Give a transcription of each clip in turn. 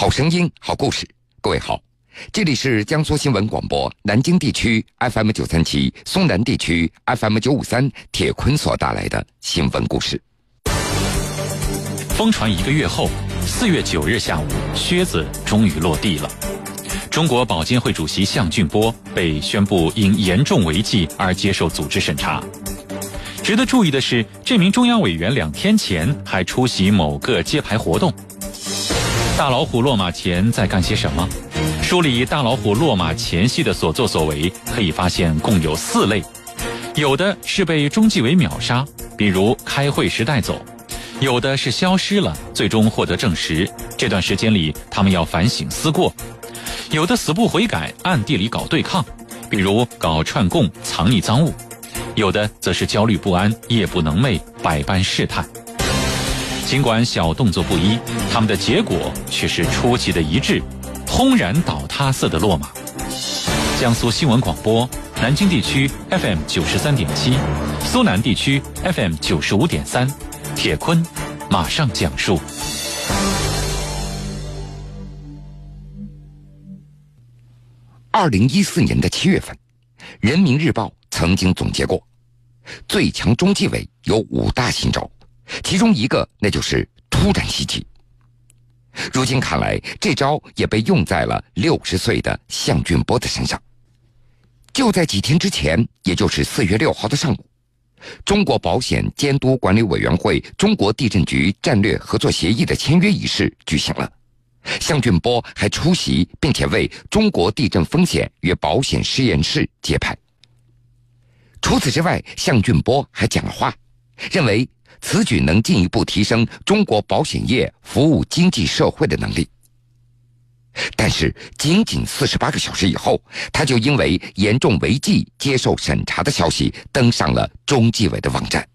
好声音，好故事。各位好，这里是江苏新闻广播南京地区 FM 九三七、松南地区 FM 九五三。铁坤所带来的新闻故事。疯传一个月后，四月九日下午，靴子终于落地了。中国保监会主席项俊波被宣布因严重违纪而接受组织审查。值得注意的是，这名中央委员两天前还出席某个揭牌活动。大老虎落马前在干些什么？梳理大老虎落马前夕的所作所为，可以发现共有四类：有的是被中纪委秒杀，比如开会时带走；有的是消失了，最终获得证实，这段时间里他们要反省思过；有的死不悔改，暗地里搞对抗，比如搞串供、藏匿赃物；有的则是焦虑不安，夜不能寐，百般试探。尽管小动作不一，他们的结果却是出奇的一致，轰然倒塌似的落马。江苏新闻广播，南京地区 FM 九十三点七，苏南地区 FM 九十五点三，铁坤马上讲述。二零一四年的七月份，《人民日报》曾经总结过，最强中纪委有五大新招。其中一个，那就是突然袭击。如今看来，这招也被用在了六十岁的项俊波的身上。就在几天之前，也就是四月六号的上午，中国保险监督管理委员会中国地震局战略合作协议的签约仪式举行了，项俊波还出席，并且为中国地震风险与保险实验室揭牌。除此之外，项俊波还讲了话，认为。此举能进一步提升中国保险业服务经济社会的能力。但是，仅仅四十八个小时以后，他就因为严重违纪接受审查的消息登上了中纪委的网站。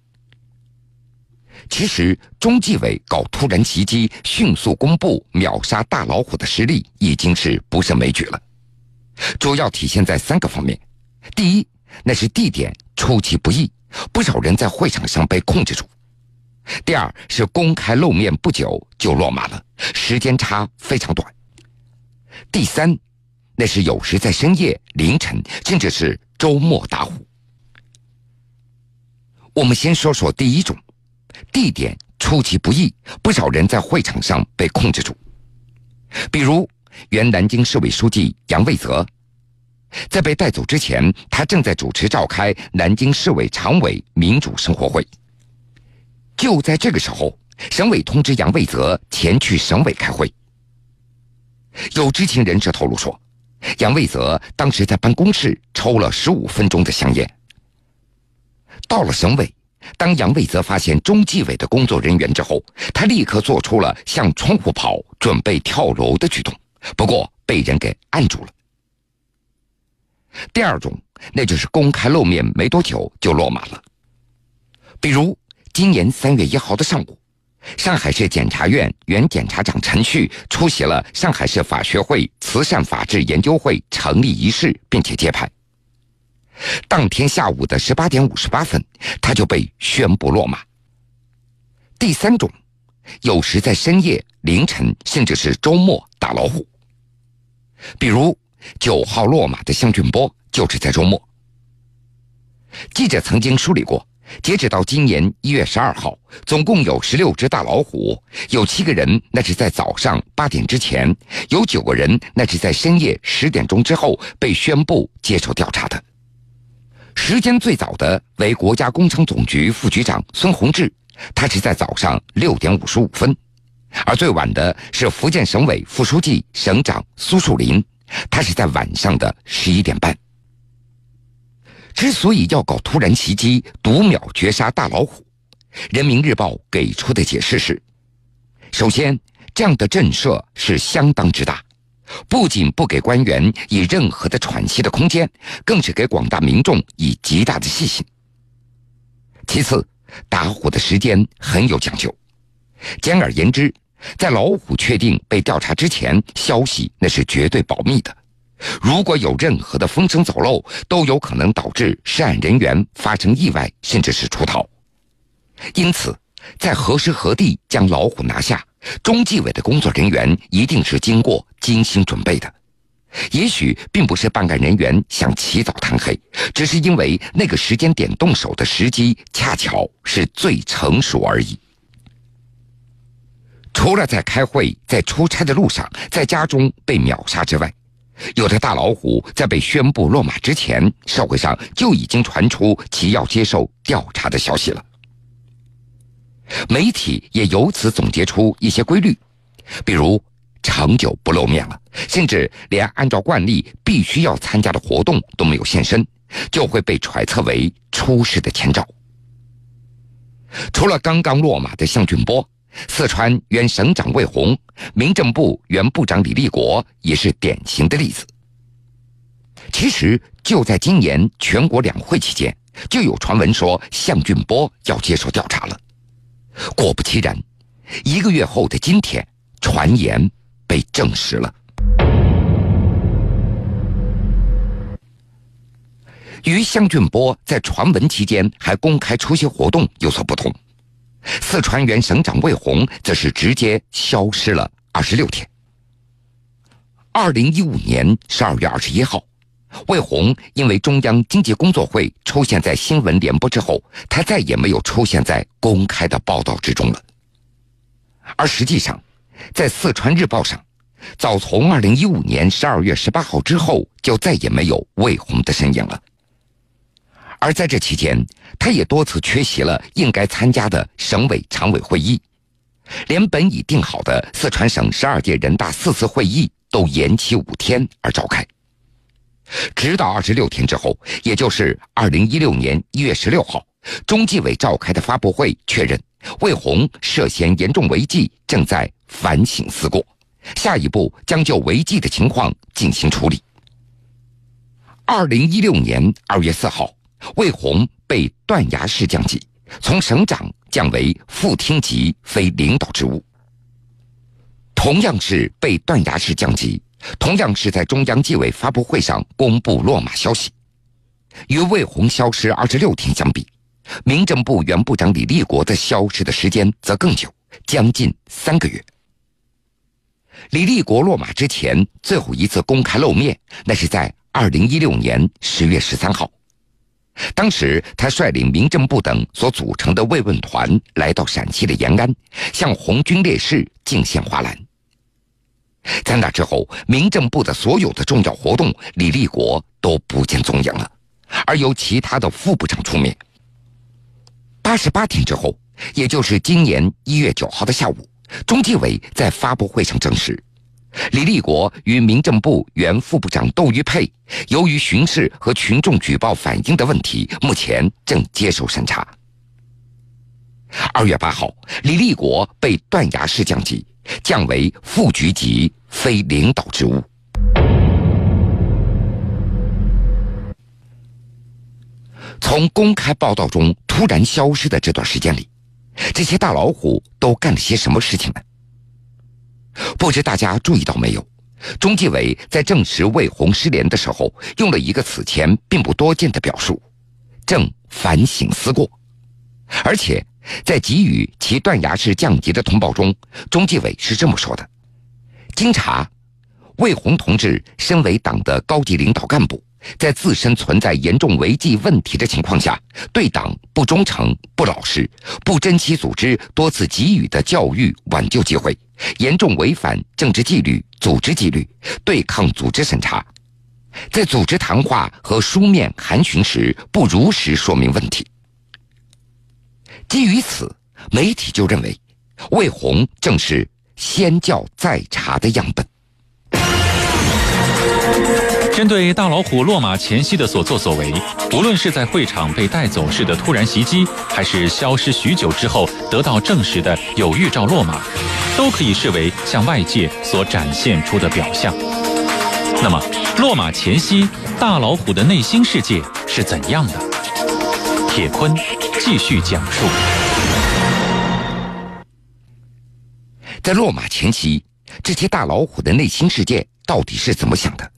其实，中纪委搞突然袭击、迅速公布秒杀大老虎的实力已经是不胜枚举了，主要体现在三个方面：第一，那是地点出其不意，不少人在会场上被控制住。第二是公开露面不久就落马了，时间差非常短。第三，那是有时在深夜、凌晨，甚至是周末打虎。我们先说说第一种，地点出其不意，不少人在会场上被控制住。比如原南京市委书记杨卫泽，在被带走之前，他正在主持召开南京市委常委民主生活会。就在这个时候，省委通知杨卫泽前去省委开会。有知情人士透露说，杨卫泽当时在办公室抽了十五分钟的香烟。到了省委，当杨卫泽发现中纪委的工作人员之后，他立刻做出了向窗户跑、准备跳楼的举动，不过被人给按住了。第二种，那就是公开露面没多久就落马了，比如。今年三月一号的上午，上海市检察院原检察长陈旭出席了上海市法学会慈善法治研究会成立仪式，并且揭牌。当天下午的十八点五十八分，他就被宣布落马。第三种，有时在深夜、凌晨，甚至是周末打老虎。比如九号落马的向俊波，就是在周末。记者曾经梳理过。截止到今年一月十二号，总共有十六只大老虎，有七个人那是在早上八点之前，有九个人那是在深夜十点钟之后被宣布接受调查的。时间最早的为国家工程总局副局长孙宏志，他是在早上六点五十五分；而最晚的是福建省委副书记、省长苏树林，他是在晚上的十一点半。之所以要搞突然袭击、读秒绝杀大老虎，人民日报给出的解释是：首先，这样的震慑是相当之大，不仅不给官员以任何的喘息的空间，更是给广大民众以极大的信心。其次，打虎的时间很有讲究，简而言之，在老虎确定被调查之前，消息那是绝对保密的。如果有任何的风声走漏，都有可能导致涉案人员发生意外，甚至是出逃。因此，在何时何地将老虎拿下，中纪委的工作人员一定是经过精心准备的。也许并不是办案人员想起早贪黑，只是因为那个时间点动手的时机恰巧是最成熟而已。除了在开会、在出差的路上、在家中被秒杀之外，有的大老虎在被宣布落马之前，社会上就已经传出其要接受调查的消息了。媒体也由此总结出一些规律，比如。长久不露面了，甚至连按照惯例必须要参加的活动都没有现身，就会被揣测为出事的前兆。除了刚刚落马的向俊波，四川原省长魏宏、民政部原部长李立国也是典型的例子。其实就在今年全国两会期间，就有传闻说向俊波要接受调查了。果不其然，一个月后的今天，传言。被证实了。与向俊波在传闻期间还公开出席活动有所不同，四川原省长魏宏则是直接消失了二十六天。二零一五年十二月二十一号，魏宏因为中央经济工作会出现在新闻联播之后，他再也没有出现在公开的报道之中了。而实际上，在四川日报上，早从二零一五年十二月十八号之后，就再也没有魏红的身影了。而在这期间，他也多次缺席了应该参加的省委常委会议，连本已定好的四川省十二届人大四次会议都延期五天而召开。直到二十六天之后，也就是二零一六年一月十六号，中纪委召开的发布会确认，魏红涉嫌严重违纪，正在。反省思过，下一步将就违纪的情况进行处理。二零一六年二月四号，魏红被断崖式降级，从省长降为副厅级非领导职务。同样是被断崖式降级，同样是在中央纪委发布会上公布落马消息。与魏红消失二十六天相比，民政部原部长李立国的消失的时间则更久，将近三个月。李立国落马之前最后一次公开露面，那是在二零一六年十月十三号。当时他率领民政部等所组成的慰问团来到陕西的延安，向红军烈士敬献花篮。在那之后，民政部的所有的重要活动，李立国都不见踪影了，而由其他的副部长出面。八十八天之后，也就是今年一月九号的下午。中纪委在发布会上证实，李立国与民政部原副部长窦玉佩，由于巡视和群众举报反映的问题，目前正接受审查。二月八号，李立国被断崖式降级，降为副局级非领导职务。从公开报道中突然消失的这段时间里。这些大老虎都干了些什么事情呢？不知大家注意到没有？中纪委在证实魏红失联的时候，用了一个此前并不多见的表述：“正反省思过。”而且在给予其断崖式降级的通报中，中纪委是这么说的：“经查，魏红同志身为党的高级领导干部。”在自身存在严重违纪问题的情况下，对党不忠诚、不老实，不珍惜组织多次给予的教育挽救机会，严重违反政治纪律、组织纪律，对抗组织审查，在组织谈话和书面函询时不如实说明问题。基于此，媒体就认为，魏红正是先教再查的样本。针对大老虎落马前夕的所作所为，无论是在会场被带走式的突然袭击，还是消失许久之后得到证实的有预兆落马，都可以视为向外界所展现出的表象。那么，落马前夕大老虎的内心世界是怎样的？铁坤继续讲述。在落马前夕，这些大老虎的内心世界到底是怎么想的？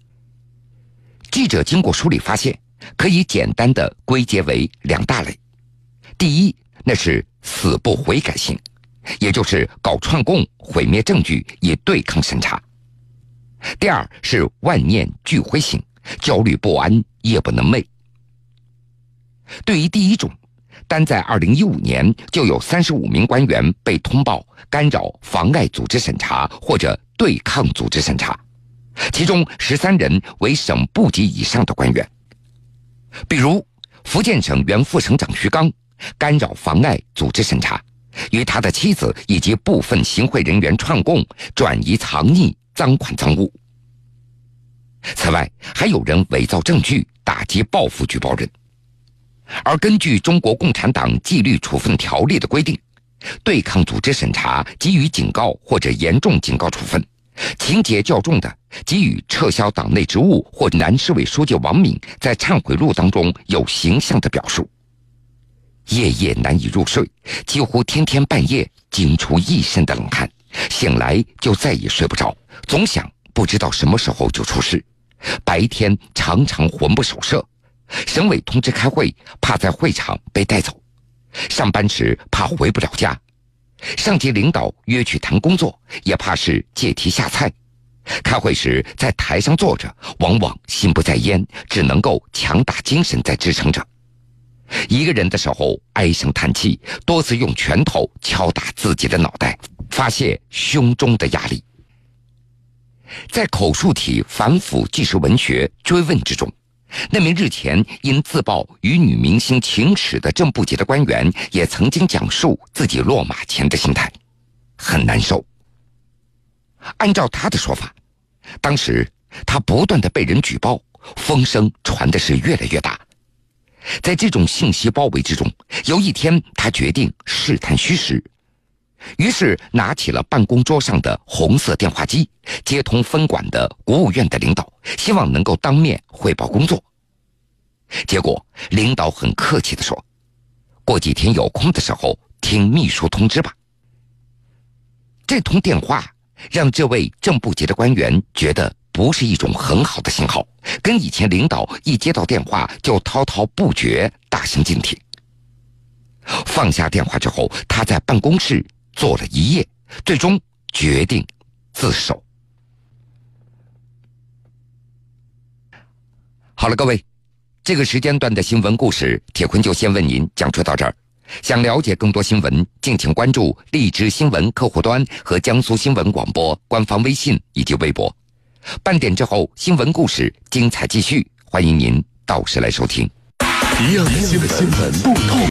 记者经过梳理发现，可以简单的归结为两大类。第一，那是死不悔改型，也就是搞串供、毁灭证据以对抗审查；第二是万念俱灰型，焦虑不安，夜不能寐。对于第一种，单在2015年就有35名官员被通报干扰、妨碍组织审查或者对抗组织审查，其中13人为省部级以上的官员。比如，福建省原副省长徐刚干扰、妨碍组织审查，与他的妻子以及部分行贿人员串供、转移藏匿赃款赃物。此外，还有人伪造证据，打击报复举报人。而根据中国共产党纪律处分条例的规定，对抗组织审查给予警告或者严重警告处分，情节较重的给予撤销党内职务或南市委书记王敏在忏悔录当中有形象的表述。夜夜难以入睡，几乎天天半夜惊出一身的冷汗，醒来就再也睡不着，总想不知道什么时候就出事，白天常常魂不守舍。省委通知开会，怕在会场被带走；上班时怕回不了家；上级领导约去谈工作，也怕是借题下菜；开会时在台上坐着，往往心不在焉，只能够强打精神在支撑着；一个人的时候唉声叹气，多次用拳头敲打自己的脑袋，发泄胸中的压力。在口述体反腐纪实文学追问之中。那名日前因自曝与女明星情史的正部级的官员，也曾经讲述自己落马前的心态，很难受。按照他的说法，当时他不断的被人举报，风声传的是越来越大。在这种信息包围之中，有一天他决定试探虚实，于是拿起了办公桌上的红色电话机，接通分管的国务院的领导，希望能够当面汇报工作。结果，领导很客气的说：“过几天有空的时候，听秘书通知吧。”这通电话让这位正部级的官员觉得不是一种很好的信号，跟以前领导一接到电话就滔滔不绝、大相径庭。放下电话之后，他在办公室坐了一夜，最终决定自首。好了，各位。这个时间段的新闻故事，铁坤就先为您讲述到这儿。想了解更多新闻，敬请关注荔枝新闻客户端和江苏新闻广播官方微信以及微博。半点之后，新闻故事精彩继续，欢迎您到时来收听。一样的新闻，不同。